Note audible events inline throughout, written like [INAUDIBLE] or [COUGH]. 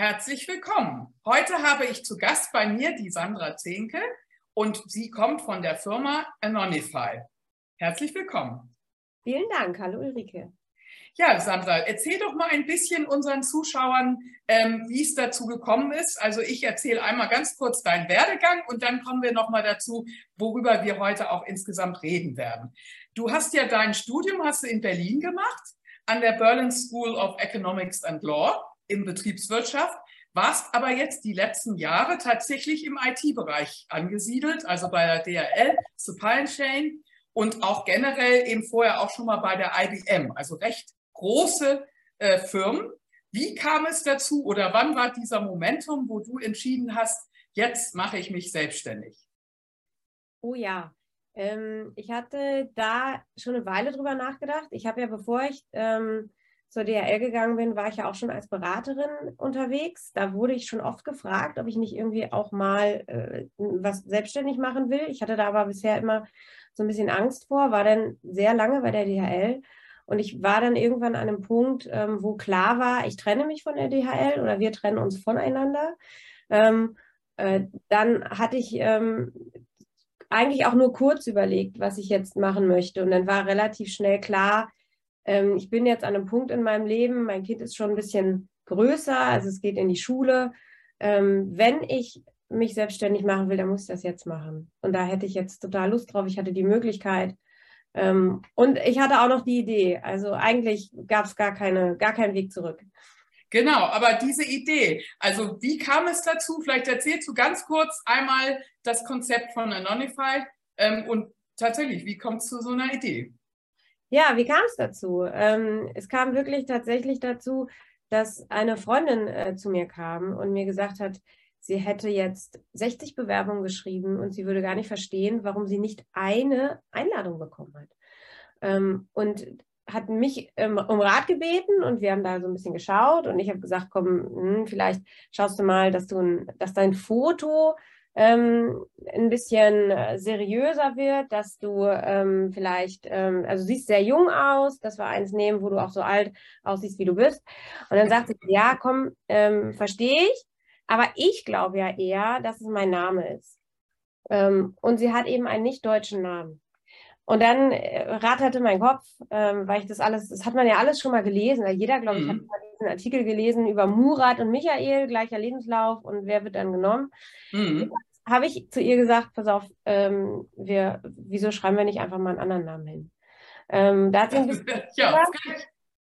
Herzlich willkommen. Heute habe ich zu Gast bei mir die Sandra Zehnke und sie kommt von der Firma Anonify. Herzlich willkommen. Vielen Dank. Hallo Ulrike. Ja, Sandra, erzähl doch mal ein bisschen unseren Zuschauern, ähm, wie es dazu gekommen ist. Also ich erzähle einmal ganz kurz deinen Werdegang und dann kommen wir noch mal dazu, worüber wir heute auch insgesamt reden werden. Du hast ja dein Studium hast du in Berlin gemacht an der Berlin School of Economics and Law in Betriebswirtschaft, warst aber jetzt die letzten Jahre tatsächlich im IT-Bereich angesiedelt, also bei der DRL, Supply Chain und auch generell eben vorher auch schon mal bei der IBM, also recht große äh, Firmen. Wie kam es dazu oder wann war dieser Momentum, wo du entschieden hast, jetzt mache ich mich selbstständig? Oh ja, ähm, ich hatte da schon eine Weile drüber nachgedacht. Ich habe ja, bevor ich ähm, zur DHL gegangen bin, war ich ja auch schon als Beraterin unterwegs. Da wurde ich schon oft gefragt, ob ich nicht irgendwie auch mal äh, was selbstständig machen will. Ich hatte da aber bisher immer so ein bisschen Angst vor, war dann sehr lange bei der DHL. Und ich war dann irgendwann an einem Punkt, ähm, wo klar war, ich trenne mich von der DHL oder wir trennen uns voneinander. Ähm, äh, dann hatte ich ähm, eigentlich auch nur kurz überlegt, was ich jetzt machen möchte. Und dann war relativ schnell klar, ähm, ich bin jetzt an einem Punkt in meinem Leben, mein Kind ist schon ein bisschen größer, also es geht in die Schule. Ähm, wenn ich mich selbstständig machen will, dann muss ich das jetzt machen. Und da hätte ich jetzt total Lust drauf. Ich hatte die Möglichkeit. Ähm, und ich hatte auch noch die Idee. Also eigentlich gab es gar, keine, gar keinen Weg zurück. Genau, aber diese Idee, also wie kam es dazu? Vielleicht erzählst du ganz kurz einmal das Konzept von Anonify ähm, und tatsächlich, wie kommt es zu so einer Idee? Ja, wie kam es dazu? Ähm, es kam wirklich tatsächlich dazu, dass eine Freundin äh, zu mir kam und mir gesagt hat, sie hätte jetzt 60 Bewerbungen geschrieben und sie würde gar nicht verstehen, warum sie nicht eine Einladung bekommen hat. Ähm, und hat mich ähm, um Rat gebeten und wir haben da so ein bisschen geschaut und ich habe gesagt, komm, hm, vielleicht schaust du mal, dass du ein, dass dein Foto ähm, ein bisschen äh, seriöser wird, dass du ähm, vielleicht, ähm, also siehst sehr jung aus, dass wir eins nehmen, wo du auch so alt aussiehst, wie du bist. Und dann sagt sie, [LAUGHS] ja, komm, ähm, verstehe ich, aber ich glaube ja eher, dass es mein Name ist. Ähm, und sie hat eben einen nicht deutschen Namen. Und dann äh, ratterte mein Kopf, ähm, weil ich das alles, das hat man ja alles schon mal gelesen. Jeder, glaube ich, mhm. hat mal diesen Artikel gelesen über Murat und Michael, gleicher Lebenslauf und wer wird dann genommen. Mhm. Habe ich zu ihr gesagt, pass auf, ähm, wir, wieso schreiben wir nicht einfach mal einen anderen Namen hin? Ähm, da hat sie ein bisschen [LAUGHS] ja,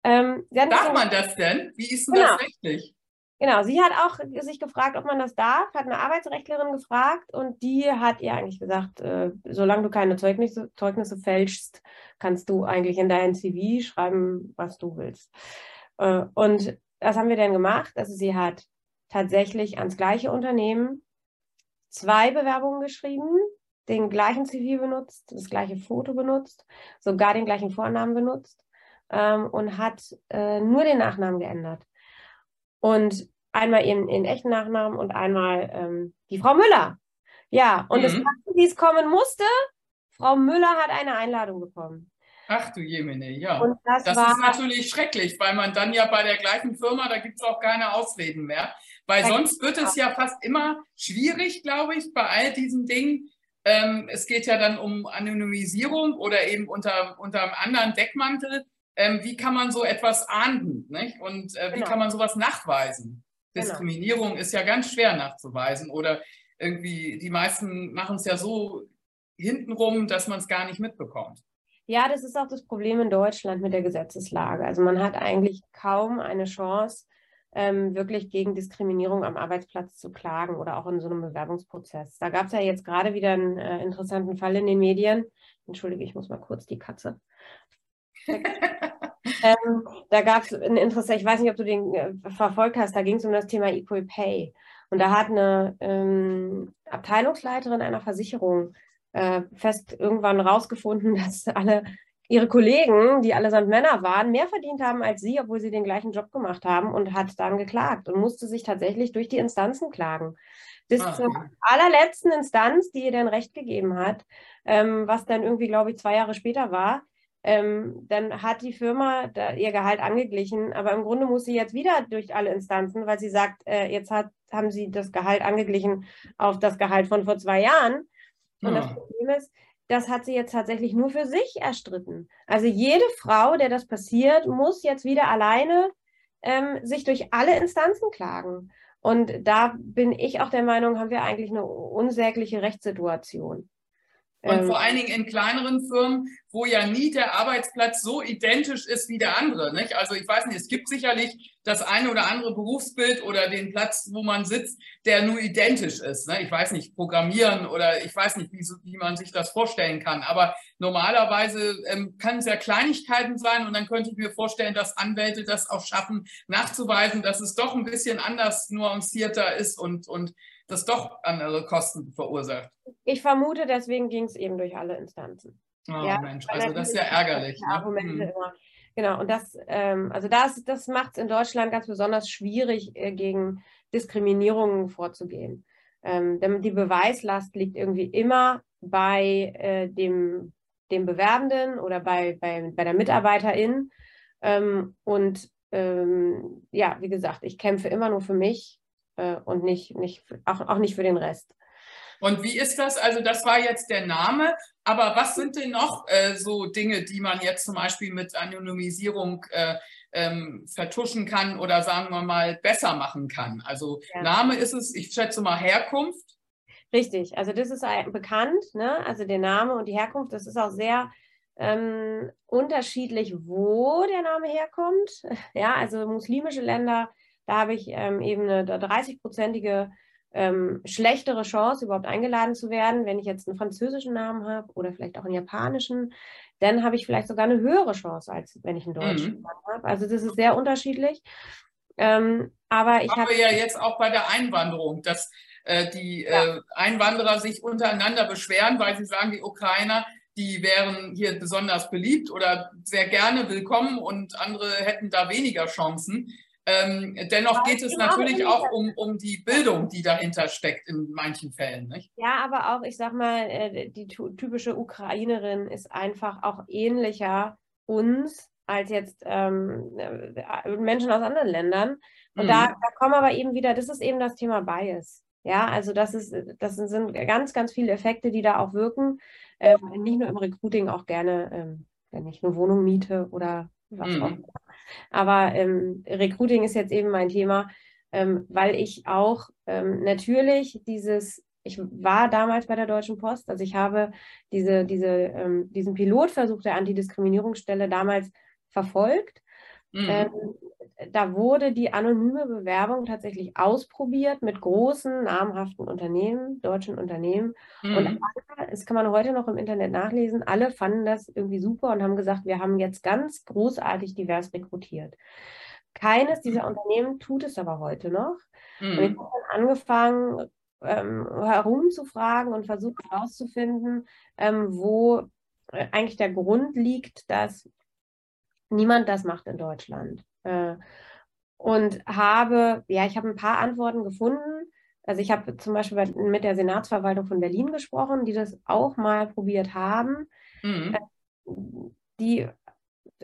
ähm, Darf man das denn? Wie ist denn genau. das rechtlich? Genau, sie hat auch sich gefragt, ob man das darf, hat eine Arbeitsrechtlerin gefragt und die hat ihr eigentlich gesagt, äh, solange du keine Zeugnisse, Zeugnisse fälschst, kannst du eigentlich in dein CV schreiben, was du willst. Äh, und das haben wir dann gemacht. Also sie hat tatsächlich ans gleiche Unternehmen zwei Bewerbungen geschrieben, den gleichen CV benutzt, das gleiche Foto benutzt, sogar den gleichen Vornamen benutzt ähm, und hat äh, nur den Nachnamen geändert. Und einmal ihren, ihren echten Nachnamen und einmal ähm, die Frau Müller. Ja, und mhm. wie es kommen musste, Frau Müller hat eine Einladung bekommen. Ach du Jemine, ja. Und das, das war, ist natürlich schrecklich, weil man dann ja bei der gleichen Firma, da gibt es auch keine Ausreden mehr. Weil sonst wird es ja fast immer schwierig, glaube ich, bei all diesen Dingen. Ähm, es geht ja dann um Anonymisierung oder eben unter, unter einem anderen Deckmantel. Ähm, wie kann man so etwas ahnden? Nicht? Und äh, wie genau. kann man sowas nachweisen? Genau. Diskriminierung ist ja ganz schwer nachzuweisen oder irgendwie, die meisten machen es ja so hintenrum, dass man es gar nicht mitbekommt. Ja, das ist auch das Problem in Deutschland mit der Gesetzeslage. Also man hat eigentlich kaum eine Chance, ähm, wirklich gegen Diskriminierung am Arbeitsplatz zu klagen oder auch in so einem Bewerbungsprozess. Da gab es ja jetzt gerade wieder einen äh, interessanten Fall in den Medien. Entschuldige, ich muss mal kurz die Katze. [LAUGHS] ähm, da gab es ein Interesse, ich weiß nicht, ob du den äh, verfolgt hast, da ging es um das Thema Equal Pay. Und da hat eine ähm, Abteilungsleiterin einer Versicherung äh, fest irgendwann rausgefunden, [LAUGHS] dass alle ihre Kollegen, die allesamt Männer waren, mehr verdient haben als sie, obwohl sie den gleichen Job gemacht haben und hat dann geklagt und musste sich tatsächlich durch die Instanzen klagen. Bis ah, zur allerletzten Instanz, die ihr dann Recht gegeben hat, ähm, was dann irgendwie, glaube ich, zwei Jahre später war, ähm, dann hat die Firma da ihr Gehalt angeglichen, aber im Grunde muss sie jetzt wieder durch alle Instanzen, weil sie sagt, äh, jetzt hat, haben sie das Gehalt angeglichen auf das Gehalt von vor zwei Jahren. Und ja. das Problem ist, das hat sie jetzt tatsächlich nur für sich erstritten. Also jede Frau, der das passiert, muss jetzt wieder alleine ähm, sich durch alle Instanzen klagen. Und da bin ich auch der Meinung, haben wir eigentlich eine unsägliche Rechtssituation. Und ähm, vor allen Dingen in kleineren Firmen, wo ja nie der Arbeitsplatz so identisch ist wie der andere. Nicht? Also ich weiß nicht, es gibt sicherlich das eine oder andere Berufsbild oder den Platz, wo man sitzt, der nur identisch ist. Ne? Ich weiß nicht, Programmieren oder ich weiß nicht, wie, wie man sich das vorstellen kann. Aber normalerweise ähm, kann es ja Kleinigkeiten sein und dann könnte ich mir vorstellen, dass Anwälte das auch schaffen, nachzuweisen, dass es doch ein bisschen anders nuancierter ist und, und das doch andere Kosten verursacht. Ich vermute, deswegen ging es eben durch alle Instanzen. Oh ja, Mensch, also das ist ja ärgerlich. Ne? Argumente hm. immer. Genau, und das, ähm, also das, das macht es in Deutschland ganz besonders schwierig, äh, gegen Diskriminierungen vorzugehen. Ähm, denn die Beweislast liegt irgendwie immer bei äh, dem, dem Bewerbenden oder bei, bei, bei der Mitarbeiterin. Ähm, und ähm, ja, wie gesagt, ich kämpfe immer nur für mich äh, und nicht, nicht auch, auch nicht für den Rest. Und wie ist das? Also das war jetzt der Name, aber was sind denn noch äh, so Dinge, die man jetzt zum Beispiel mit Anonymisierung äh, ähm, vertuschen kann oder sagen wir mal besser machen kann? Also ja. Name ist es, ich schätze mal Herkunft. Richtig, also das ist bekannt, ne? also der Name und die Herkunft, das ist auch sehr ähm, unterschiedlich, wo der Name herkommt. [LAUGHS] Ja, also muslimische Länder da habe ich ähm, eben eine 30-prozentige ähm, schlechtere Chance, überhaupt eingeladen zu werden. Wenn ich jetzt einen französischen Namen habe oder vielleicht auch einen japanischen, dann habe ich vielleicht sogar eine höhere Chance, als wenn ich einen deutschen mhm. Namen habe. Also das ist sehr unterschiedlich. Ähm, aber ich habe ja jetzt auch bei der Einwanderung, dass äh, die ja. äh, Einwanderer sich untereinander beschweren, weil sie sagen, die Ukrainer, die wären hier besonders beliebt oder sehr gerne willkommen und andere hätten da weniger Chancen. Ähm, dennoch geht es natürlich auch um, um die Bildung, die dahinter steckt in manchen Fällen. Nicht? Ja, aber auch, ich sag mal, äh, die typische Ukrainerin ist einfach auch ähnlicher uns als jetzt ähm, äh, Menschen aus anderen Ländern. Und mhm. da, da kommen aber eben wieder, das ist eben das Thema Bias. Ja, also das ist, das sind ganz, ganz viele Effekte, die da auch wirken. Ähm, nicht nur im Recruiting, auch gerne, ähm, wenn ich eine Wohnung miete oder was mhm. auch immer. Aber ähm, Recruiting ist jetzt eben mein Thema, ähm, weil ich auch ähm, natürlich dieses, ich war damals bei der Deutschen Post, also ich habe diese, diese, ähm, diesen Pilotversuch der Antidiskriminierungsstelle damals verfolgt. Mhm. Da wurde die anonyme Bewerbung tatsächlich ausprobiert mit großen, namhaften Unternehmen, deutschen Unternehmen. Mhm. Und alle, das kann man heute noch im Internet nachlesen, alle fanden das irgendwie super und haben gesagt, wir haben jetzt ganz großartig divers rekrutiert. Keines dieser mhm. Unternehmen tut es aber heute noch. Mhm. Und ich habe dann angefangen, ähm, herumzufragen und versucht herauszufinden, ähm, wo äh, eigentlich der Grund liegt, dass niemand das macht in Deutschland. Äh, und habe, ja, ich habe ein paar Antworten gefunden. Also ich habe zum Beispiel mit der Senatsverwaltung von Berlin gesprochen, die das auch mal probiert haben. Mhm. Äh, die,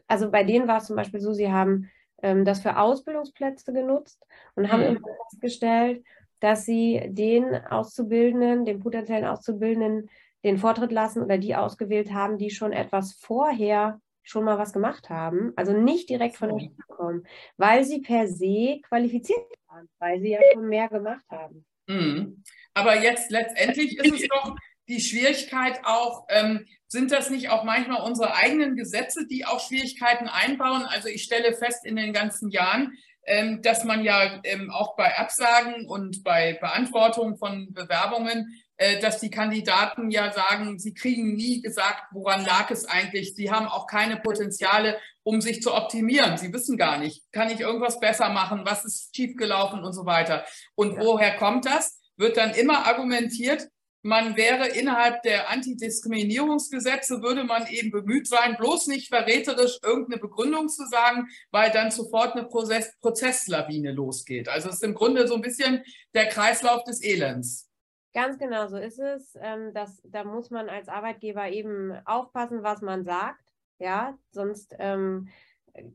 also bei denen war es zum Beispiel so, sie haben ähm, das für Ausbildungsplätze genutzt und haben mhm. festgestellt, dass sie den Auszubildenden, den potenziellen Auszubildenden, den Vortritt lassen oder die ausgewählt haben, die schon etwas vorher schon mal was gemacht haben, also nicht direkt von der Schule kommen, weil sie per se qualifiziert waren, weil sie ja schon mehr gemacht haben. Mhm. Aber jetzt letztendlich ist es doch die Schwierigkeit auch, ähm, sind das nicht auch manchmal unsere eigenen Gesetze, die auch Schwierigkeiten einbauen? Also ich stelle fest in den ganzen Jahren, ähm, dass man ja ähm, auch bei Absagen und bei Beantwortung von Bewerbungen dass die Kandidaten ja sagen, sie kriegen nie gesagt, woran lag es eigentlich. Sie haben auch keine Potenziale, um sich zu optimieren. Sie wissen gar nicht, kann ich irgendwas besser machen, was ist schiefgelaufen und so weiter. Und ja. woher kommt das? Wird dann immer argumentiert, man wäre innerhalb der Antidiskriminierungsgesetze, würde man eben bemüht sein, bloß nicht verräterisch irgendeine Begründung zu sagen, weil dann sofort eine Prozess Prozesslawine losgeht. Also es ist im Grunde so ein bisschen der Kreislauf des Elends. Ganz genau so ist es. Ähm, das, da muss man als Arbeitgeber eben aufpassen, was man sagt. Ja, sonst ähm,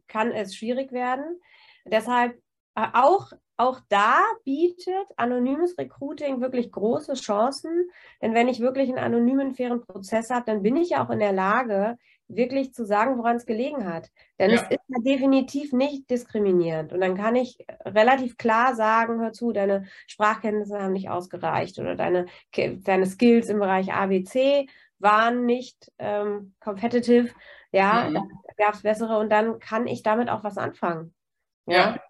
kann es schwierig werden. Deshalb äh, auch, auch da bietet anonymes Recruiting wirklich große Chancen. Denn wenn ich wirklich einen anonymen, fairen Prozess habe, dann bin ich auch in der Lage, wirklich zu sagen, woran es gelegen hat. Denn ja. es ist ja definitiv nicht diskriminierend. Und dann kann ich relativ klar sagen, hör zu, deine Sprachkenntnisse haben nicht ausgereicht oder deine, deine Skills im Bereich ABC waren nicht ähm, competitive. Ja, mhm. da gab es bessere und dann kann ich damit auch was anfangen. ja. ja.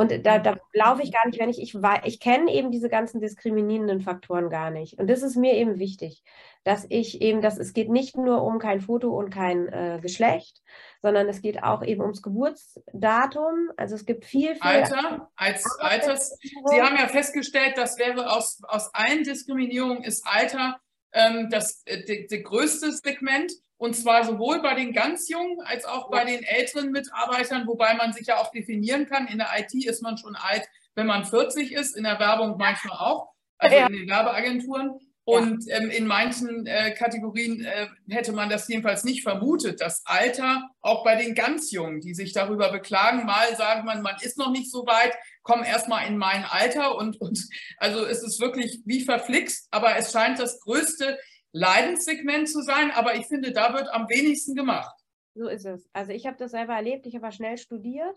Und da, da laufe ich gar nicht, wenn ich, ich, ich kenne eben diese ganzen diskriminierenden Faktoren gar nicht. Und das ist mir eben wichtig, dass ich eben, dass es geht nicht nur um kein Foto und kein äh, Geschlecht, sondern es geht auch eben ums Geburtsdatum. Also es gibt viel, viel Alter, als Alters. Sie haben ja festgestellt, das wäre aus, aus allen Diskriminierungen ist Alter ähm, das, äh, die, die größte Segment. Und zwar sowohl bei den ganz Jungen als auch bei den älteren Mitarbeitern, wobei man sich ja auch definieren kann. In der IT ist man schon alt, wenn man 40 ist, in der Werbung manchmal auch, also ja. in den Werbeagenturen. Und ähm, in manchen äh, Kategorien äh, hätte man das jedenfalls nicht vermutet. Das Alter, auch bei den ganz Jungen, die sich darüber beklagen, mal sagt man, man ist noch nicht so weit, komm erstmal in mein Alter. Und, und also es ist wirklich wie verflixt, aber es scheint das größte Leidenssegment zu sein, aber ich finde, da wird am wenigsten gemacht. So ist es. Also ich habe das selber erlebt, ich habe schnell studiert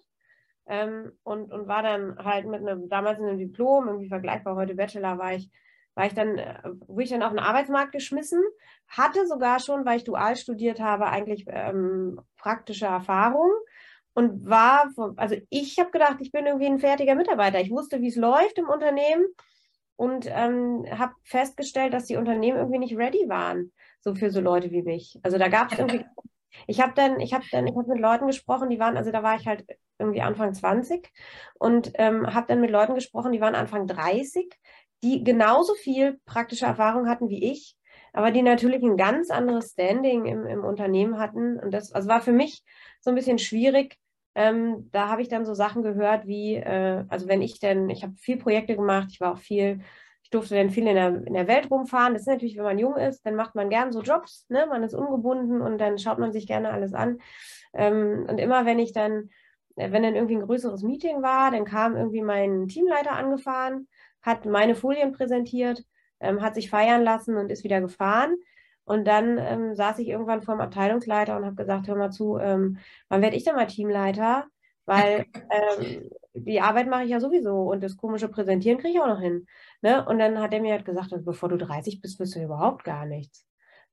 ähm, und, und war dann halt mit einem, damals in einem Diplom, irgendwie vergleichbar, heute Bachelor, war ich, war ich dann, äh, wurde ich dann auf den Arbeitsmarkt geschmissen, hatte sogar schon, weil ich dual studiert habe, eigentlich ähm, praktische Erfahrung und war, also ich habe gedacht, ich bin irgendwie ein fertiger Mitarbeiter. Ich wusste, wie es läuft im Unternehmen und ähm, habe festgestellt, dass die Unternehmen irgendwie nicht ready waren, so für so Leute wie mich. Also da gab es irgendwie, [LAUGHS] ich habe dann, ich habe dann, ich habe mit Leuten gesprochen, die waren, also da war ich halt irgendwie Anfang 20 und ähm, habe dann mit Leuten gesprochen, die waren Anfang 30, die genauso viel praktische Erfahrung hatten wie ich, aber die natürlich ein ganz anderes Standing im, im Unternehmen hatten. Und das also war für mich so ein bisschen schwierig, ähm, da habe ich dann so Sachen gehört wie, äh, also wenn ich denn, ich habe viel Projekte gemacht, ich war auch viel, ich durfte dann viel in der, in der Welt rumfahren. Das ist natürlich, wenn man jung ist, dann macht man gern so Jobs, ne? man ist ungebunden und dann schaut man sich gerne alles an. Ähm, und immer wenn ich dann, äh, wenn dann irgendwie ein größeres Meeting war, dann kam irgendwie mein Teamleiter angefahren, hat meine Folien präsentiert, ähm, hat sich feiern lassen und ist wieder gefahren. Und dann ähm, saß ich irgendwann vor dem Abteilungsleiter und habe gesagt, hör mal zu, ähm, wann werde ich denn mal Teamleiter? Weil [LAUGHS] ähm, die Arbeit mache ich ja sowieso und das komische Präsentieren kriege ich auch noch hin. Ne? Und dann hat er mir halt gesagt, bevor du 30 bist, wirst du überhaupt gar nichts.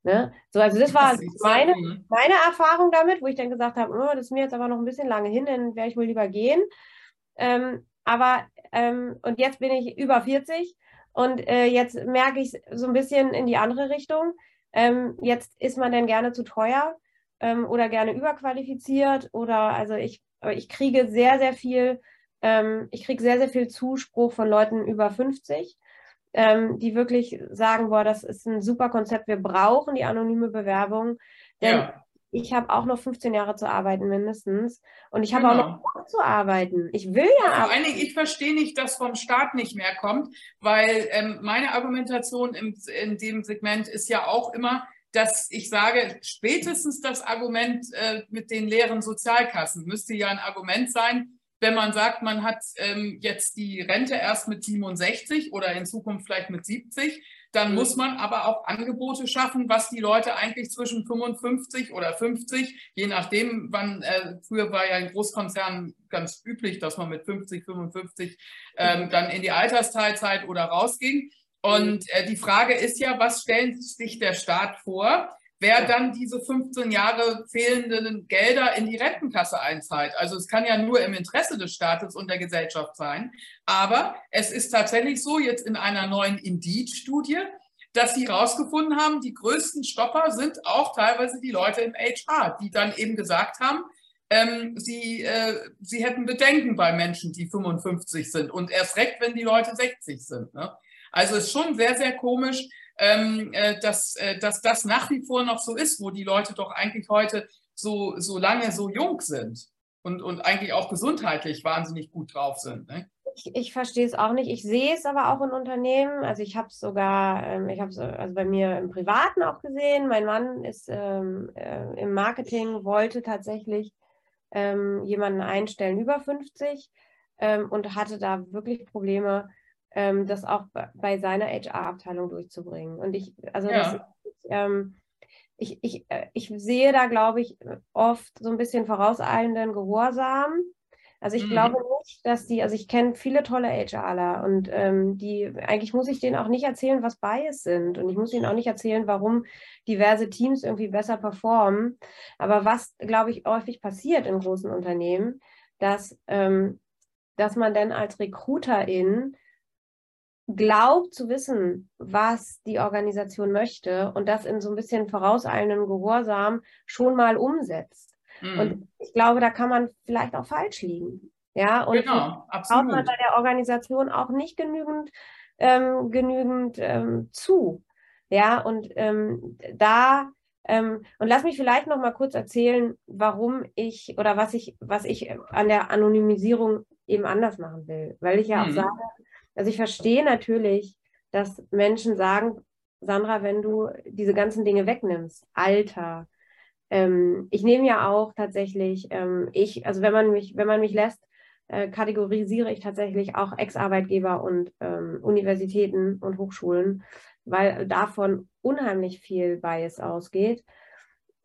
Ne? So, also das war meine, meine Erfahrung damit, wo ich dann gesagt habe, oh, das ist mir jetzt aber noch ein bisschen lange hin, dann werde ich wohl lieber gehen. Ähm, aber ähm, und jetzt bin ich über 40 und äh, jetzt merke ich so ein bisschen in die andere Richtung. Ähm, jetzt ist man denn gerne zu teuer ähm, oder gerne überqualifiziert oder also ich, ich kriege sehr, sehr viel, ähm, ich kriege sehr, sehr viel Zuspruch von Leuten über 50, ähm, die wirklich sagen, boah, das ist ein super Konzept, wir brauchen die anonyme Bewerbung. Denn ja ich habe auch noch 15 Jahre zu arbeiten mindestens. Und ich habe genau. auch noch zu arbeiten. Ich will ja. Vor allen Dingen, ich verstehe nicht, dass vom Staat nicht mehr kommt, weil ähm, meine Argumentation im, in dem Segment ist ja auch immer, dass ich sage, spätestens das Argument äh, mit den leeren Sozialkassen müsste ja ein Argument sein, wenn man sagt, man hat ähm, jetzt die Rente erst mit 67 oder in Zukunft vielleicht mit 70 dann muss man aber auch Angebote schaffen, was die Leute eigentlich zwischen 55 oder 50, je nachdem, wann, äh, früher war ja in Großkonzernen ganz üblich, dass man mit 50, 55 ähm, dann in die Altersteilzeit oder rausging. Und äh, die Frage ist ja, was stellt sich der Staat vor? Wer dann diese 15 Jahre fehlenden Gelder in die Rentenkasse einzahlt. Also es kann ja nur im Interesse des Staates und der Gesellschaft sein. Aber es ist tatsächlich so, jetzt in einer neuen Indeed-Studie, dass sie herausgefunden haben, die größten Stopper sind auch teilweise die Leute im HR, die dann eben gesagt haben, ähm, sie, äh, sie hätten Bedenken bei Menschen, die 55 sind und erst recht, wenn die Leute 60 sind. Ne? Also es ist schon sehr, sehr komisch, dass, äh, dass das nach wie vor noch so ist, wo die Leute doch eigentlich heute so, so lange so jung sind und, und eigentlich auch gesundheitlich wahnsinnig gut drauf sind. Ne? Ich, ich verstehe es auch nicht. Ich sehe es aber auch in Unternehmen. Also ich habe es sogar, ähm, ich habe es also bei mir im Privaten auch gesehen. Mein Mann ist ähm, äh, im Marketing, wollte tatsächlich ähm, jemanden einstellen über 50 ähm, und hatte da wirklich Probleme, ähm, das auch bei seiner HR-Abteilung durchzubringen. Und ich, also ja. das, ähm, ich, ich, äh, ich sehe da, glaube ich, oft so ein bisschen vorauseilenden Gehorsam. Also ich mhm. glaube nicht, dass die, also ich kenne viele tolle HRler und ähm, die, eigentlich muss ich denen auch nicht erzählen, was Bias sind und ich muss ihnen auch nicht erzählen, warum diverse Teams irgendwie besser performen. Aber was, glaube ich, häufig passiert in großen Unternehmen, dass, ähm, dass man dann als Recruiterin glaubt zu wissen, was die Organisation möchte und das in so ein bisschen vorauseilendem Gehorsam schon mal umsetzt. Mhm. Und ich glaube, da kann man vielleicht auch falsch liegen. Ja, und genau, absolut. man bei der Organisation auch nicht genügend, ähm, genügend ähm, zu. Ja, und ähm, da ähm, und lass mich vielleicht noch mal kurz erzählen, warum ich oder was ich, was ich an der Anonymisierung eben anders machen will. Weil ich ja mhm. auch sage, also ich verstehe natürlich, dass Menschen sagen, Sandra, wenn du diese ganzen Dinge wegnimmst, Alter, ähm, ich nehme ja auch tatsächlich, ähm, ich, also wenn man mich, wenn man mich lässt, äh, kategorisiere ich tatsächlich auch Ex-Arbeitgeber und ähm, Universitäten und Hochschulen, weil davon unheimlich viel Bias ausgeht.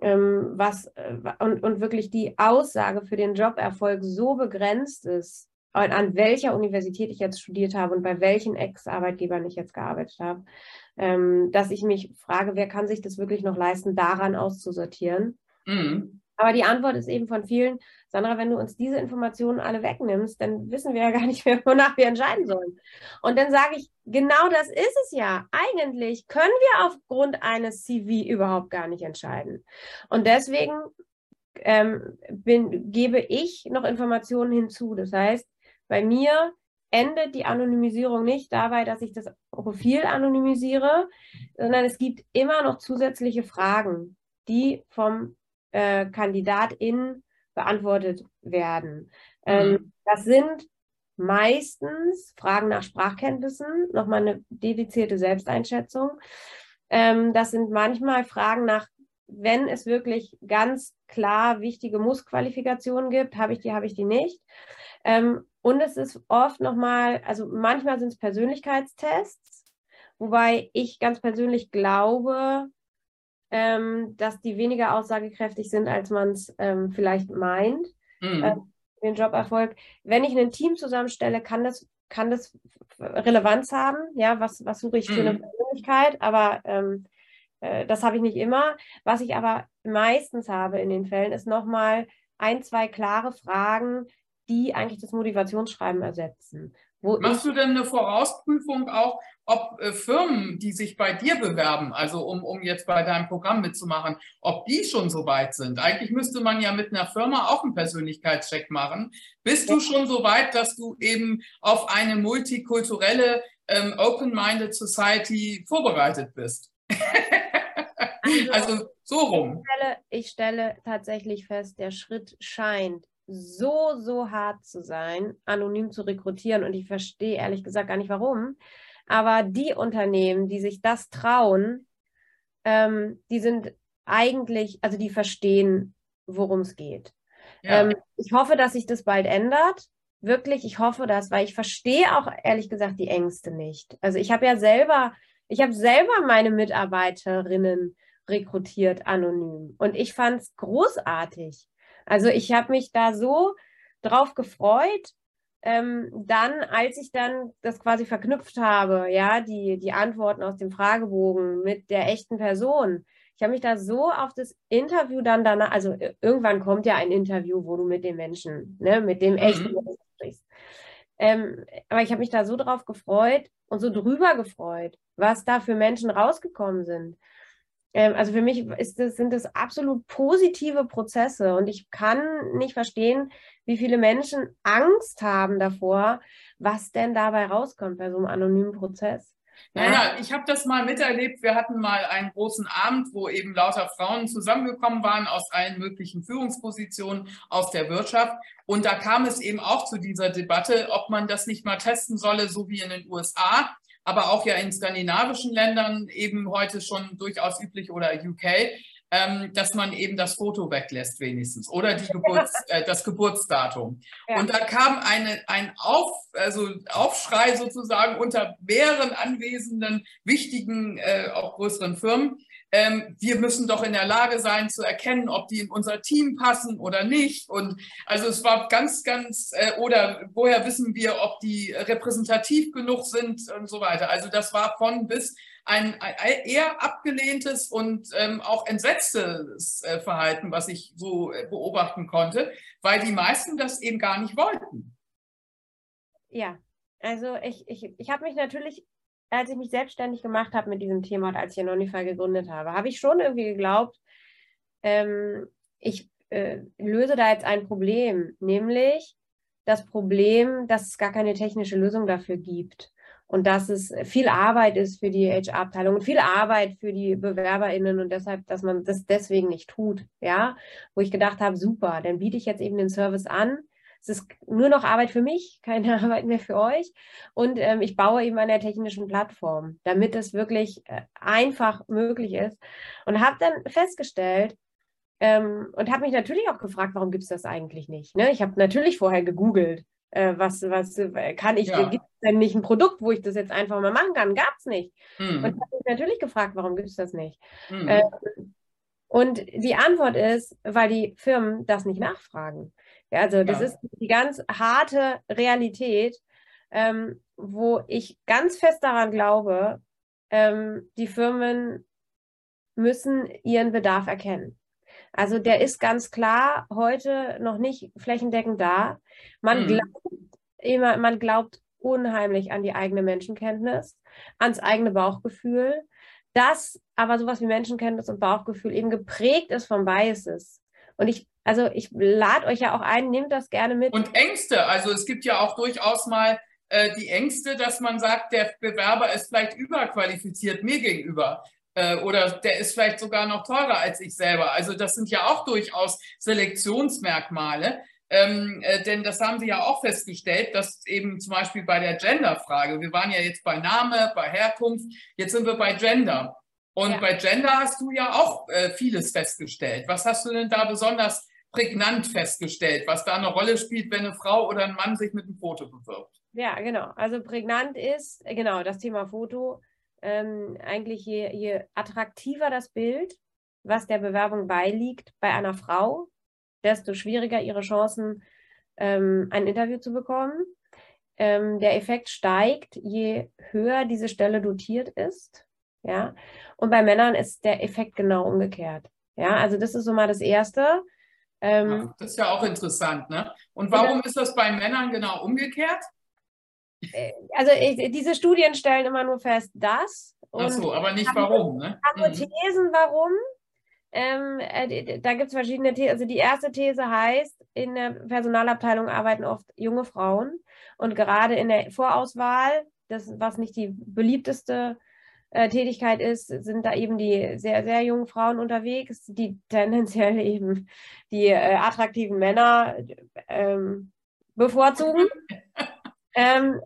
Ähm, was äh, und, und wirklich die Aussage für den Joberfolg so begrenzt ist, an welcher Universität ich jetzt studiert habe und bei welchen Ex-Arbeitgebern ich jetzt gearbeitet habe, ähm, dass ich mich frage, wer kann sich das wirklich noch leisten, daran auszusortieren. Mhm. Aber die Antwort ist eben von vielen, Sandra, wenn du uns diese Informationen alle wegnimmst, dann wissen wir ja gar nicht mehr, wonach wir entscheiden sollen. Und dann sage ich, genau das ist es ja. Eigentlich können wir aufgrund eines CV überhaupt gar nicht entscheiden. Und deswegen ähm, bin, gebe ich noch Informationen hinzu. Das heißt, bei mir endet die Anonymisierung nicht dabei, dass ich das Profil anonymisiere, sondern es gibt immer noch zusätzliche Fragen, die vom äh, KandidatInnen beantwortet werden. Ähm, mhm. das sind meistens Fragen nach Sprachkenntnissen, nochmal eine dedizierte Selbsteinschätzung. Ähm, das sind manchmal Fragen nach, wenn es wirklich ganz klar wichtige Mussqualifikationen gibt, habe ich die, habe ich die nicht. Ähm, und es ist oft nochmal, also manchmal sind es Persönlichkeitstests, wobei ich ganz persönlich glaube, ähm, dass die weniger aussagekräftig sind, als man es ähm, vielleicht meint. Mhm. Äh, den Joberfolg. Wenn ich ein Team zusammenstelle, kann das, kann das Relevanz haben. Ja, was, was suche ich für mhm. eine Persönlichkeit? Aber ähm, äh, das habe ich nicht immer. Was ich aber meistens habe in den Fällen, ist nochmal ein, zwei klare Fragen, die eigentlich das Motivationsschreiben ersetzen. Machst du denn eine Vorausprüfung auch, ob äh, Firmen, die sich bei dir bewerben, also um, um jetzt bei deinem Programm mitzumachen, ob die schon so weit sind? Eigentlich müsste man ja mit einer Firma auch einen Persönlichkeitscheck machen. Bist ja. du schon so weit, dass du eben auf eine multikulturelle ähm, Open-Minded Society vorbereitet bist? Also, [LAUGHS] also so rum. Ich stelle, ich stelle tatsächlich fest, der Schritt scheint so, so hart zu sein, anonym zu rekrutieren. Und ich verstehe ehrlich gesagt gar nicht warum. Aber die Unternehmen, die sich das trauen, ähm, die sind eigentlich, also die verstehen, worum es geht. Ja. Ähm, ich hoffe, dass sich das bald ändert. Wirklich, ich hoffe das, weil ich verstehe auch ehrlich gesagt die Ängste nicht. Also ich habe ja selber, ich habe selber meine Mitarbeiterinnen rekrutiert anonym und ich fand es großartig. Also ich habe mich da so drauf gefreut, ähm, dann, als ich dann das quasi verknüpft habe, ja, die, die Antworten aus dem Fragebogen mit der echten Person. Ich habe mich da so auf das Interview dann danach, also äh, irgendwann kommt ja ein Interview, wo du mit den Menschen, ne, mit dem echten mhm. Menschen sprichst. Ähm, aber ich habe mich da so drauf gefreut und so drüber gefreut, was da für Menschen rausgekommen sind. Ähm, also für mich das, sind das absolut positive Prozesse und ich kann nicht verstehen, wie viele Menschen Angst haben davor, was denn dabei rauskommt bei so einem anonymen Prozess. Naja, ich habe das mal miterlebt. Wir hatten mal einen großen Abend, wo eben lauter Frauen zusammengekommen waren aus allen möglichen Führungspositionen aus der Wirtschaft. Und da kam es eben auch zu dieser Debatte, ob man das nicht mal testen solle, so wie in den USA, aber auch ja in skandinavischen Ländern eben heute schon durchaus üblich oder UK, ähm, dass man eben das Foto weglässt wenigstens oder die Geburts, [LAUGHS] äh, das Geburtsdatum. Ja. Und da kam eine, ein Auf, also Aufschrei sozusagen unter mehreren anwesenden, wichtigen, äh, auch größeren Firmen. Ähm, wir müssen doch in der Lage sein zu erkennen, ob die in unser Team passen oder nicht. Und also es war ganz, ganz, äh, oder woher wissen wir, ob die repräsentativ genug sind und so weiter. Also das war von bis ein, ein eher abgelehntes und ähm, auch entsetztes äh, Verhalten, was ich so äh, beobachten konnte, weil die meisten das eben gar nicht wollten. Ja, also ich, ich, ich habe mich natürlich, als ich mich selbstständig gemacht habe mit diesem Thema und als ich Anonify gegründet habe, habe ich schon irgendwie geglaubt, ähm, ich äh, löse da jetzt ein Problem, nämlich das Problem, dass es gar keine technische Lösung dafür gibt und dass es viel Arbeit ist für die HR-Abteilung und viel Arbeit für die BewerberInnen und deshalb, dass man das deswegen nicht tut, ja, wo ich gedacht habe, super, dann biete ich jetzt eben den Service an. Es ist nur noch Arbeit für mich, keine [LAUGHS] Arbeit mehr für euch. Und ähm, ich baue eben an der technischen Plattform, damit es wirklich äh, einfach möglich ist. Und habe dann festgestellt, ähm, und habe mich natürlich auch gefragt, warum gibt es das eigentlich nicht? Ne? Ich habe natürlich vorher gegoogelt, äh, was, was äh, kann ich, ja. gibt es denn nicht ein Produkt, wo ich das jetzt einfach mal machen kann? Gab es nicht. Mhm. Und ich habe mich natürlich gefragt, warum gibt es das nicht? Mhm. Äh, und die Antwort ist, weil die Firmen das nicht nachfragen. Ja, also das ja. ist die ganz harte Realität, ähm, wo ich ganz fest daran glaube, ähm, die Firmen müssen ihren Bedarf erkennen. Also der ist ganz klar heute noch nicht flächendeckend da. Man, mhm. glaubt, immer, man glaubt unheimlich an die eigene Menschenkenntnis, ans eigene Bauchgefühl. Das aber sowas wie Menschenkenntnis und Bauchgefühl eben geprägt ist von Biases. Und ich, also ich lade euch ja auch ein, nehmt das gerne mit. Und Ängste, also es gibt ja auch durchaus mal äh, die Ängste, dass man sagt, der Bewerber ist vielleicht überqualifiziert mir gegenüber. Äh, oder der ist vielleicht sogar noch teurer als ich selber. Also das sind ja auch durchaus Selektionsmerkmale. Ähm, äh, denn das haben Sie ja auch festgestellt, dass eben zum Beispiel bei der Genderfrage, wir waren ja jetzt bei Name, bei Herkunft, jetzt sind wir bei Gender. Und ja. bei Gender hast du ja auch äh, vieles festgestellt. Was hast du denn da besonders prägnant festgestellt, was da eine Rolle spielt, wenn eine Frau oder ein Mann sich mit einem Foto bewirbt? Ja, genau. Also prägnant ist, genau, das Thema Foto ähm, eigentlich je, je attraktiver das Bild, was der Bewerbung beiliegt bei einer Frau, desto schwieriger ihre Chancen, ähm, ein Interview zu bekommen. Ähm, der Effekt steigt, je höher diese Stelle dotiert ist. Ja, und bei Männern ist der Effekt genau umgekehrt. Ja, also das ist so mal das Erste. Ähm, das ist ja auch interessant, ne? Und warum ist das bei Männern genau umgekehrt? Äh, also ich, diese Studien stellen immer nur fest, dass. Ach so, aber nicht warum, ne? Mhm. warum. Ähm, äh, da gibt es verschiedene Thesen. Also die erste These heißt, in der Personalabteilung arbeiten oft junge Frauen und gerade in der Vorauswahl, das, was nicht die beliebteste äh, Tätigkeit ist, sind da eben die sehr, sehr jungen Frauen unterwegs, die tendenziell eben die äh, attraktiven Männer ähm, bevorzugen. [LAUGHS] Ähm,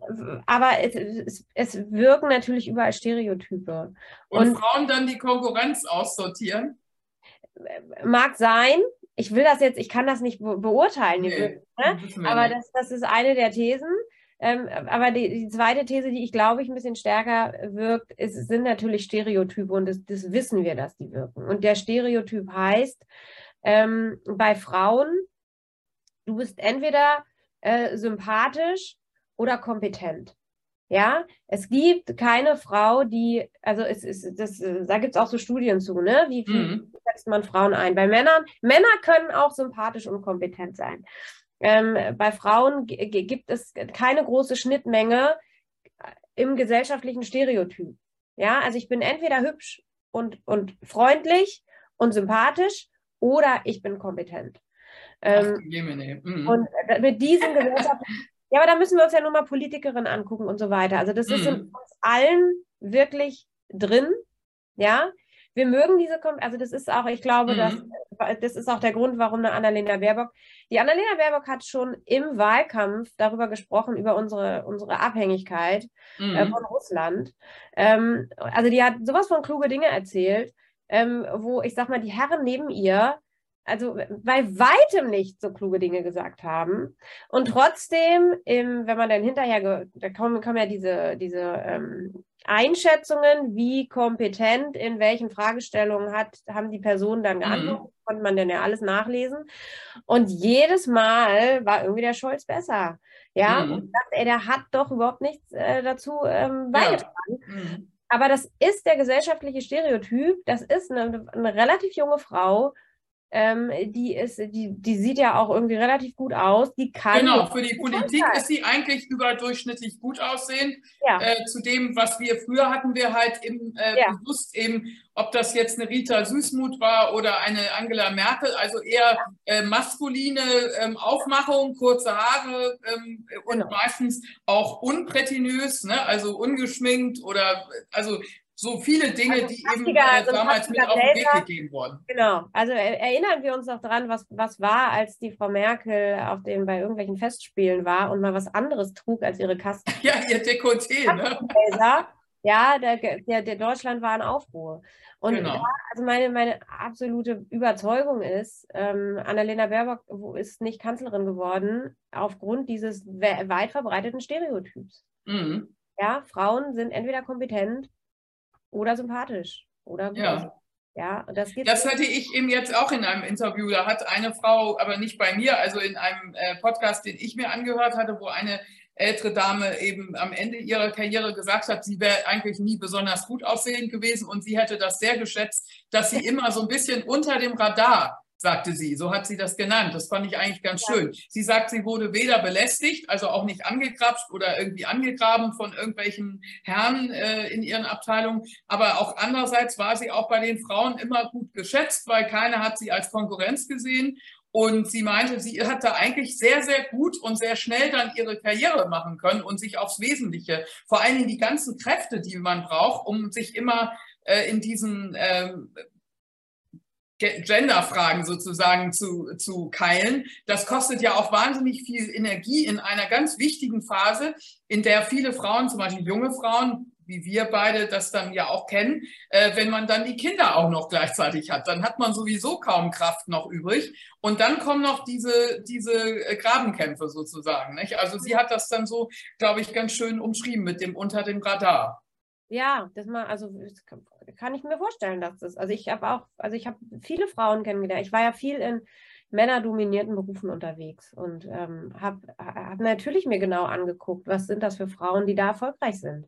aber es, es, es, wirken natürlich überall Stereotype. Und, und, Frauen dann die Konkurrenz aussortieren? Mag sein. Ich will das jetzt, ich kann das nicht beurteilen. Nee, ne? Aber das, das ist eine der Thesen. Ähm, aber die, die, zweite These, die ich glaube ich ein bisschen stärker wirkt, ist, sind natürlich Stereotype und das, das wissen wir, dass die wirken. Und der Stereotyp heißt, ähm, bei Frauen, du bist entweder äh, sympathisch oder kompetent. Ja, es gibt keine Frau, die, also es ist, das, da gibt es auch so Studien zu, ne? Wie viel mhm. setzt man Frauen ein? Bei Männern, Männer können auch sympathisch und kompetent sein. Ähm, bei Frauen gibt es keine große Schnittmenge im gesellschaftlichen Stereotyp. Ja, also ich bin entweder hübsch und, und freundlich und sympathisch oder ich bin kompetent. Ähm, mhm. Und mit diesem gesellschaftlichen [LAUGHS] ja, aber da müssen wir uns ja nur mal Politikerinnen angucken und so weiter. Also das ist mhm. in uns allen wirklich drin. Ja, wir mögen diese, also das ist auch, ich glaube, mhm. dass, äh, das ist auch der Grund, warum eine Annalena Baerbock, die Annalena Baerbock hat schon im Wahlkampf darüber gesprochen, über unsere, unsere Abhängigkeit äh, mhm. äh, von Russland. Ähm, also die hat sowas von kluge Dinge erzählt, ähm, wo ich sag mal, die Herren neben ihr also bei weitem nicht so kluge Dinge gesagt haben. Und trotzdem, im, wenn man dann hinterher, da kommen, kommen ja diese, diese ähm, Einschätzungen, wie kompetent in welchen Fragestellungen hat, haben die Personen dann geantwortet, mhm. konnte man dann ja alles nachlesen. Und jedes Mal war irgendwie der Scholz besser. Ja, mhm. und dachte, ey, der hat doch überhaupt nichts äh, dazu ähm, beigetragen. Ja. Mhm. Aber das ist der gesellschaftliche Stereotyp. Das ist eine, eine relativ junge Frau, ähm, die ist, die, die sieht ja auch irgendwie relativ gut aus. Die kann. Genau, für die Politik ist sie eigentlich überdurchschnittlich gut aussehend. Ja. Äh, zu dem, was wir früher hatten, wir halt eben äh, ja. bewusst eben, ob das jetzt eine Rita Süßmuth war oder eine Angela Merkel, also eher äh, maskuline ähm, Aufmachung, kurze Haare ähm, und genau. meistens auch unprätinös, ne? also ungeschminkt oder also so viele Dinge, also die eben äh, damals mit auf den Weg gegeben wurden. Genau, also erinnern wir uns noch dran, was, was war, als die Frau Merkel auf den, bei irgendwelchen Festspielen war und mal was anderes trug als ihre Kasten. [LAUGHS] Ja, ihr Dekolleté, ne? Ja, der, der, der Deutschland war in Aufruhr. Und genau. da, also meine, meine absolute Überzeugung ist, ähm, Annalena Baerbock ist nicht Kanzlerin geworden aufgrund dieses weit verbreiteten Stereotyps. Mhm. Ja, Frauen sind entweder kompetent oder sympathisch oder gut. Ja. Ja, das, das hatte ich eben jetzt auch in einem Interview. Da hat eine Frau, aber nicht bei mir, also in einem äh, Podcast, den ich mir angehört hatte, wo eine ältere Dame eben am Ende ihrer Karriere gesagt hat, sie wäre eigentlich nie besonders gut aussehend gewesen und sie hätte das sehr geschätzt, dass sie immer so ein bisschen unter dem Radar sagte sie. So hat sie das genannt. Das fand ich eigentlich ganz ja. schön. Sie sagt, sie wurde weder belästigt, also auch nicht angekrapscht oder irgendwie angegraben von irgendwelchen Herren äh, in ihren Abteilungen. Aber auch andererseits war sie auch bei den Frauen immer gut geschätzt, weil keiner hat sie als Konkurrenz gesehen. Und sie meinte, sie hatte eigentlich sehr, sehr gut und sehr schnell dann ihre Karriere machen können und sich aufs Wesentliche, vor allen Dingen die ganzen Kräfte, die man braucht, um sich immer äh, in diesen ähm, Genderfragen sozusagen zu, zu keilen. Das kostet ja auch wahnsinnig viel Energie in einer ganz wichtigen Phase, in der viele Frauen, zum Beispiel junge Frauen, wie wir beide das dann ja auch kennen, äh, wenn man dann die Kinder auch noch gleichzeitig hat, dann hat man sowieso kaum Kraft noch übrig. Und dann kommen noch diese, diese äh, Grabenkämpfe sozusagen. Nicht? Also sie hat das dann so, glaube ich, ganz schön umschrieben mit dem unter dem Radar. Ja, das mal, also kann ich mir vorstellen, dass das. Also ich habe auch, also ich habe viele Frauen kennengelernt. Ich war ja viel in männerdominierten Berufen unterwegs und ähm, habe hab natürlich mir genau angeguckt, was sind das für Frauen, die da erfolgreich sind,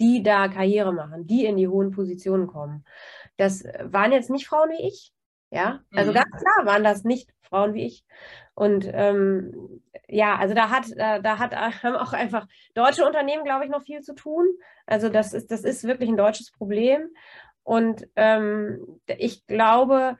die da Karriere machen, die in die hohen Positionen kommen. Das waren jetzt nicht Frauen wie ich, ja. Also mhm. ganz klar waren das nicht Frauen wie ich. Und ähm, ja, also da hat, da, da hat [LAUGHS] haben auch einfach deutsche Unternehmen, glaube ich, noch viel zu tun. Also das ist, das ist wirklich ein deutsches Problem. Und ähm, ich glaube,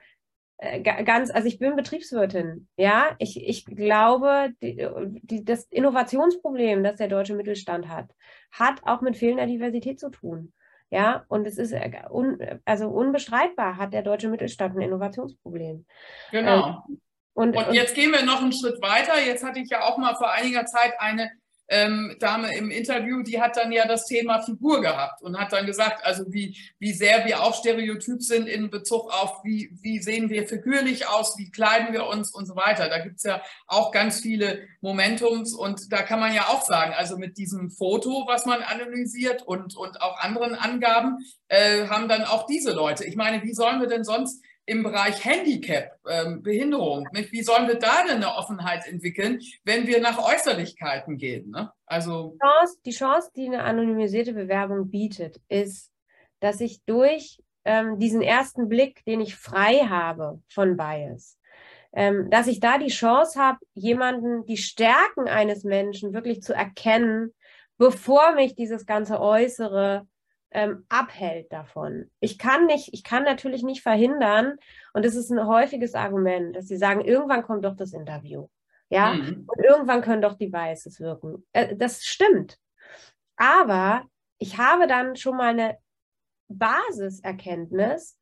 äh, ganz, also ich bin Betriebswirtin, ja, ich, ich glaube, die, die, das Innovationsproblem, das der deutsche Mittelstand hat, hat auch mit fehlender Diversität zu tun. Ja, und es ist äh, un, also unbestreitbar, hat der deutsche Mittelstand ein Innovationsproblem. Genau. Ähm, und, und, jetzt gehen wir noch einen Schritt weiter. Jetzt hatte ich ja auch mal vor einiger Zeit eine ähm, Dame im Interview, die hat dann ja das Thema Figur gehabt und hat dann gesagt, also wie, wie sehr wir auch stereotyp sind in Bezug auf, wie, wie sehen wir figürlich aus, wie kleiden wir uns und so weiter. Da gibt es ja auch ganz viele Momentums und da kann man ja auch sagen, also mit diesem Foto, was man analysiert und, und auch anderen Angaben, äh, haben dann auch diese Leute. Ich meine, wie sollen wir denn sonst im Bereich Handicap, ähm, Behinderung. Nicht? Wie sollen wir da denn eine Offenheit entwickeln, wenn wir nach Äußerlichkeiten gehen? Ne? Also die Chance, die Chance, die eine anonymisierte Bewerbung bietet, ist, dass ich durch ähm, diesen ersten Blick, den ich frei habe von Bias, ähm, dass ich da die Chance habe, jemanden, die Stärken eines Menschen wirklich zu erkennen, bevor mich dieses ganze Äußere ähm, abhält davon. Ich kann nicht, ich kann natürlich nicht verhindern, und das ist ein häufiges Argument, dass sie sagen, irgendwann kommt doch das Interview. Ja, mhm. und irgendwann können doch die Weißes wirken. Äh, das stimmt. Aber ich habe dann schon mal eine Basiserkenntnis,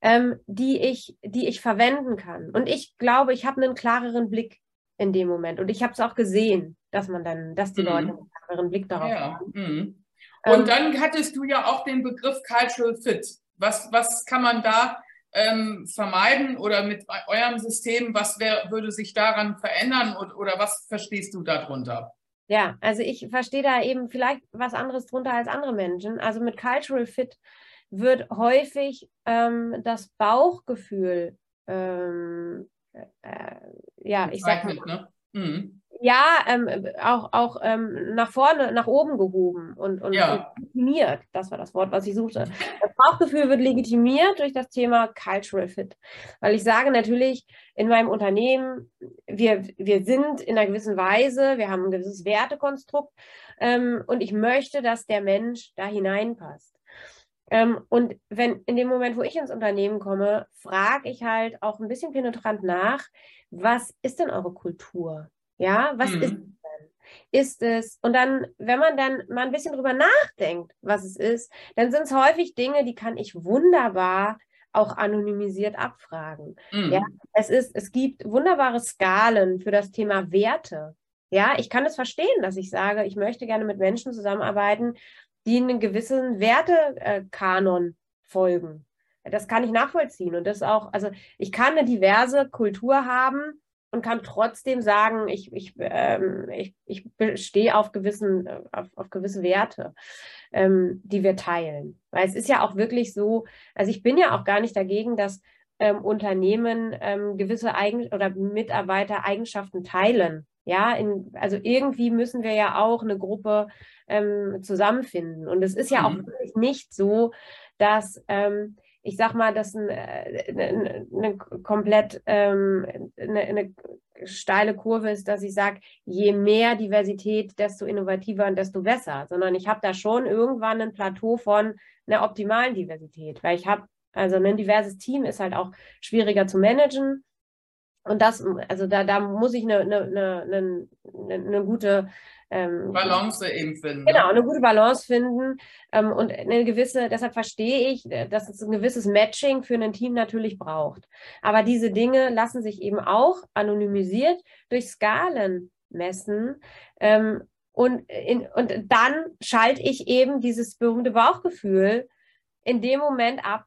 ähm, die, ich, die ich verwenden kann. Und ich glaube, ich habe einen klareren Blick in dem Moment. Und ich habe es auch gesehen, dass man dann, dass die mhm. Leute einen klareren Blick darauf ja. haben. Mhm. Und ähm, dann hattest du ja auch den Begriff Cultural Fit. Was, was kann man da ähm, vermeiden oder mit eurem System, was wär, würde sich daran verändern und, oder was verstehst du darunter? Ja, also ich verstehe da eben vielleicht was anderes drunter als andere Menschen. Also mit Cultural Fit wird häufig ähm, das Bauchgefühl, ähm, äh, ja, ich sag mal, ne? mhm ja, ähm, auch, auch ähm, nach vorne, nach oben gehoben und, und, ja. legitimiert. Das war das Wort, was ich suchte. Das Bauchgefühl wird legitimiert durch das Thema Cultural Fit. Weil ich sage natürlich in meinem Unternehmen, wir, wir sind in einer gewissen Weise, wir haben ein gewisses Wertekonstrukt ähm, und ich möchte, dass der Mensch da hineinpasst. Ähm, und wenn in dem Moment, wo ich ins Unternehmen komme, frage ich halt auch ein bisschen penetrant nach, was ist denn eure Kultur? Ja, was mhm. ist es denn? Ist es, und dann, wenn man dann mal ein bisschen drüber nachdenkt, was es ist, dann sind es häufig Dinge, die kann ich wunderbar auch anonymisiert abfragen. Mhm. Ja, es ist, es gibt wunderbare Skalen für das Thema Werte. Ja, ich kann es verstehen, dass ich sage, ich möchte gerne mit Menschen zusammenarbeiten, die einen gewissen Wertekanon folgen. Das kann ich nachvollziehen. Und das auch, also ich kann eine diverse Kultur haben, und kann trotzdem sagen, ich, ich, ähm, ich, ich stehe auf, gewissen, auf, auf gewisse Werte, ähm, die wir teilen. Weil es ist ja auch wirklich so, also ich bin ja auch gar nicht dagegen, dass ähm, Unternehmen ähm, gewisse Eigen oder Mitarbeiter Eigenschaften teilen. Ja, in, also irgendwie müssen wir ja auch eine Gruppe ähm, zusammenfinden. Und es ist ja auch mhm. wirklich nicht so, dass ähm, ich sag mal, dass ein, eine, äh, eine komplett ähm, eine, eine, steile Kurve ist, dass ich sage, je mehr Diversität, desto innovativer und desto besser, sondern ich habe da schon irgendwann ein Plateau von einer optimalen Diversität, weil ich habe, also ein diverses Team ist halt auch schwieriger zu managen. Und das, also da, da muss ich eine, eine, eine, eine gute ähm, Balance eben finden. Genau, ne? eine gute Balance finden ähm, und eine gewisse, deshalb verstehe ich, dass es ein gewisses Matching für ein Team natürlich braucht. Aber diese Dinge lassen sich eben auch anonymisiert durch Skalen messen. Ähm, und, in, und dann schalte ich eben dieses berühmte Bauchgefühl in dem Moment ab,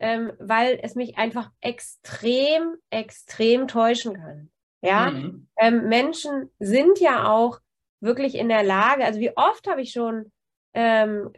ähm, weil es mich einfach extrem, extrem täuschen kann. Ja, mhm. ähm, Menschen sind ja auch wirklich in der Lage, also wie oft habe ich schon ähm,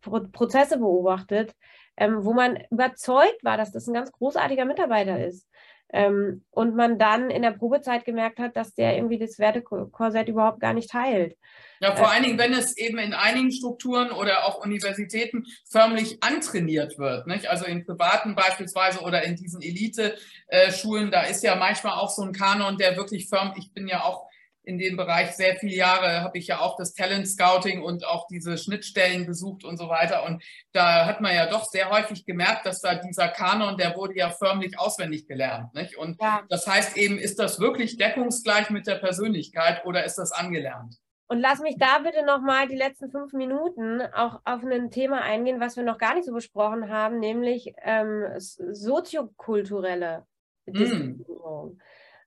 Pro Prozesse beobachtet, ähm, wo man überzeugt war, dass das ein ganz großartiger Mitarbeiter ist. Ähm, und man dann in der Probezeit gemerkt hat, dass der irgendwie das Wertekorsett überhaupt gar nicht teilt. Ja, vor äh, allen Dingen, wenn es eben in einigen Strukturen oder auch Universitäten förmlich antrainiert wird. Nicht? Also in privaten beispielsweise oder in diesen Elite-Schulen, da ist ja manchmal auch so ein Kanon, der wirklich förmlich, ich bin ja auch in dem Bereich sehr viele Jahre, habe ich ja auch das Talent Scouting und auch diese Schnittstellen besucht und so weiter. Und da hat man ja doch sehr häufig gemerkt, dass da dieser Kanon, der wurde ja förmlich auswendig gelernt. Nicht? Und ja. das heißt eben, ist das wirklich deckungsgleich mit der Persönlichkeit oder ist das angelernt? Und lass mich da bitte nochmal die letzten fünf Minuten auch auf ein Thema eingehen, was wir noch gar nicht so besprochen haben, nämlich ähm, soziokulturelle hm. Diskriminierung. Mm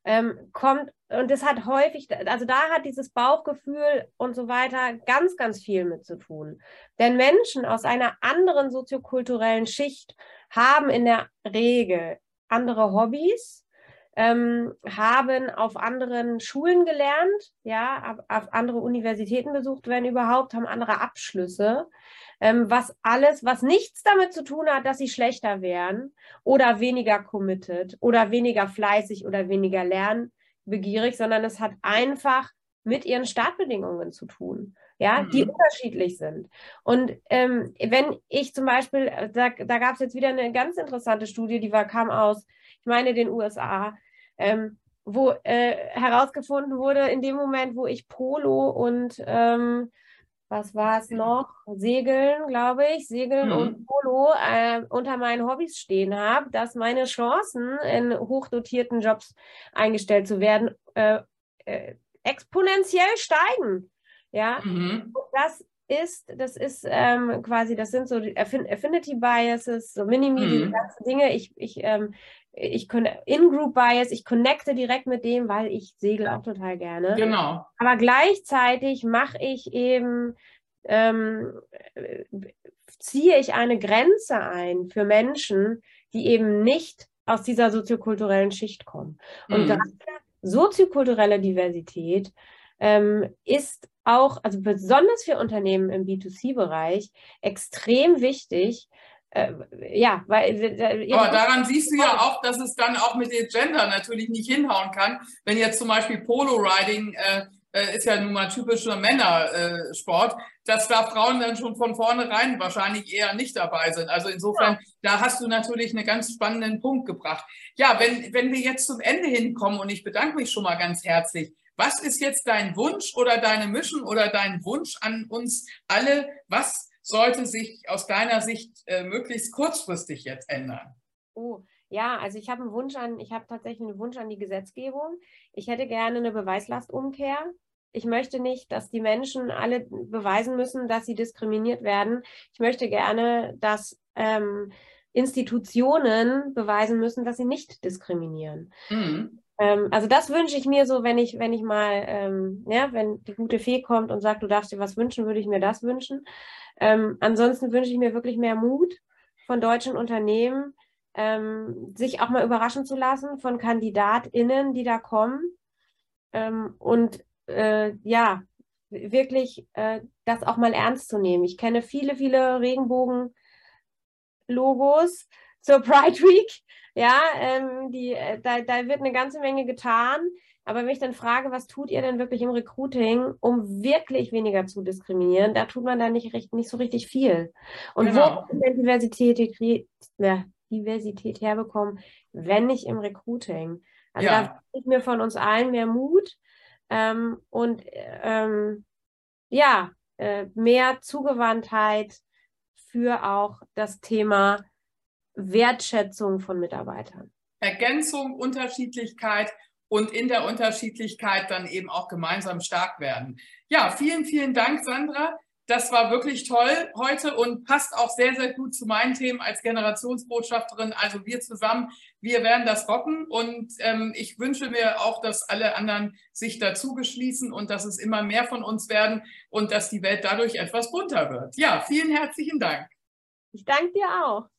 ähm, kommt, und das hat häufig, also da hat dieses Bauchgefühl und so weiter ganz, ganz viel mit zu tun. Denn Menschen aus einer anderen soziokulturellen Schicht haben in der Regel andere Hobbys, ähm, haben auf anderen Schulen gelernt, ja, auf, andere Universitäten besucht, wenn überhaupt, haben andere Abschlüsse ähm, was alles, was nichts damit zu tun hat, dass sie schlechter wären oder weniger committed oder weniger fleißig oder weniger lernbegierig, sondern es hat einfach mit ihren Startbedingungen zu tun, ja, mhm. die unterschiedlich sind. Und ähm, wenn ich zum Beispiel, äh, da, da gab es jetzt wieder eine ganz interessante Studie, die war, kam aus, ich meine, den USA, ähm, wo äh, herausgefunden wurde, in dem Moment, wo ich Polo und ähm, was war es noch? Segeln, glaube ich, Segeln mhm. und Polo äh, unter meinen Hobbys stehen habe, dass meine Chancen in hochdotierten Jobs eingestellt zu werden äh, äh, exponentiell steigen. Ja, mhm. das ist, das ist ähm, quasi, das sind so Affinity Biases, so Minimi, mhm. die ganzen Dinge. Ich, ich, ähm, ich In-Group Bias, ich connecte direkt mit dem, weil ich segel auch total gerne. Genau. Aber gleichzeitig mache ich eben, ähm, ziehe ich eine Grenze ein für Menschen, die eben nicht aus dieser soziokulturellen Schicht kommen. Und mhm. soziokulturelle Diversität ähm, ist auch, also besonders für Unternehmen im B2C-Bereich, extrem wichtig. Äh, ja, weil. Äh, Aber daran siehst du ja auch, dass es dann auch mit dem Gender natürlich nicht hinhauen kann. Wenn jetzt zum Beispiel Polo-Riding äh, äh, ist ja nun mal typischer Männersport, äh, dass da Frauen dann schon von vornherein wahrscheinlich eher nicht dabei sind. Also insofern, ja. da hast du natürlich einen ganz spannenden Punkt gebracht. Ja, wenn, wenn wir jetzt zum Ende hinkommen und ich bedanke mich schon mal ganz herzlich, was ist jetzt dein Wunsch oder deine Mission oder dein Wunsch an uns alle? Was sollte sich aus deiner Sicht äh, möglichst kurzfristig jetzt ändern? Oh, ja, also ich habe einen Wunsch an, ich habe tatsächlich einen Wunsch an die Gesetzgebung. Ich hätte gerne eine Beweislastumkehr. Ich möchte nicht, dass die Menschen alle beweisen müssen, dass sie diskriminiert werden. Ich möchte gerne, dass ähm, Institutionen beweisen müssen, dass sie nicht diskriminieren. Mhm. Ähm, also das wünsche ich mir so, wenn ich, wenn ich mal, ähm, ja, wenn die gute Fee kommt und sagt, du darfst dir was wünschen, würde ich mir das wünschen. Ähm, ansonsten wünsche ich mir wirklich mehr Mut von deutschen Unternehmen, ähm, sich auch mal überraschen zu lassen von KandidatInnen, die da kommen. Ähm, und äh, ja, wirklich äh, das auch mal ernst zu nehmen. Ich kenne viele, viele Regenbogen-Logos zur Pride Week ja, ähm, die, äh, da, da wird eine ganze Menge getan. Aber wenn ich dann frage, was tut ihr denn wirklich im Recruiting, um wirklich weniger zu diskriminieren, da tut man dann nicht, recht, nicht so richtig viel. Und genau. wo denn Diversität, ja, Diversität herbekommen, wenn nicht im Recruiting? Also ja. da wünsche ich mir von uns allen mehr Mut ähm, und ähm, ja, äh, mehr Zugewandtheit für auch das Thema Wertschätzung von Mitarbeitern. Ergänzung, Unterschiedlichkeit und in der Unterschiedlichkeit dann eben auch gemeinsam stark werden. Ja, vielen, vielen Dank, Sandra. Das war wirklich toll heute und passt auch sehr, sehr gut zu meinen Themen als Generationsbotschafterin. Also wir zusammen, wir werden das rocken und ähm, ich wünsche mir auch, dass alle anderen sich dazu geschließen und dass es immer mehr von uns werden und dass die Welt dadurch etwas bunter wird. Ja, vielen herzlichen Dank. Ich danke dir auch.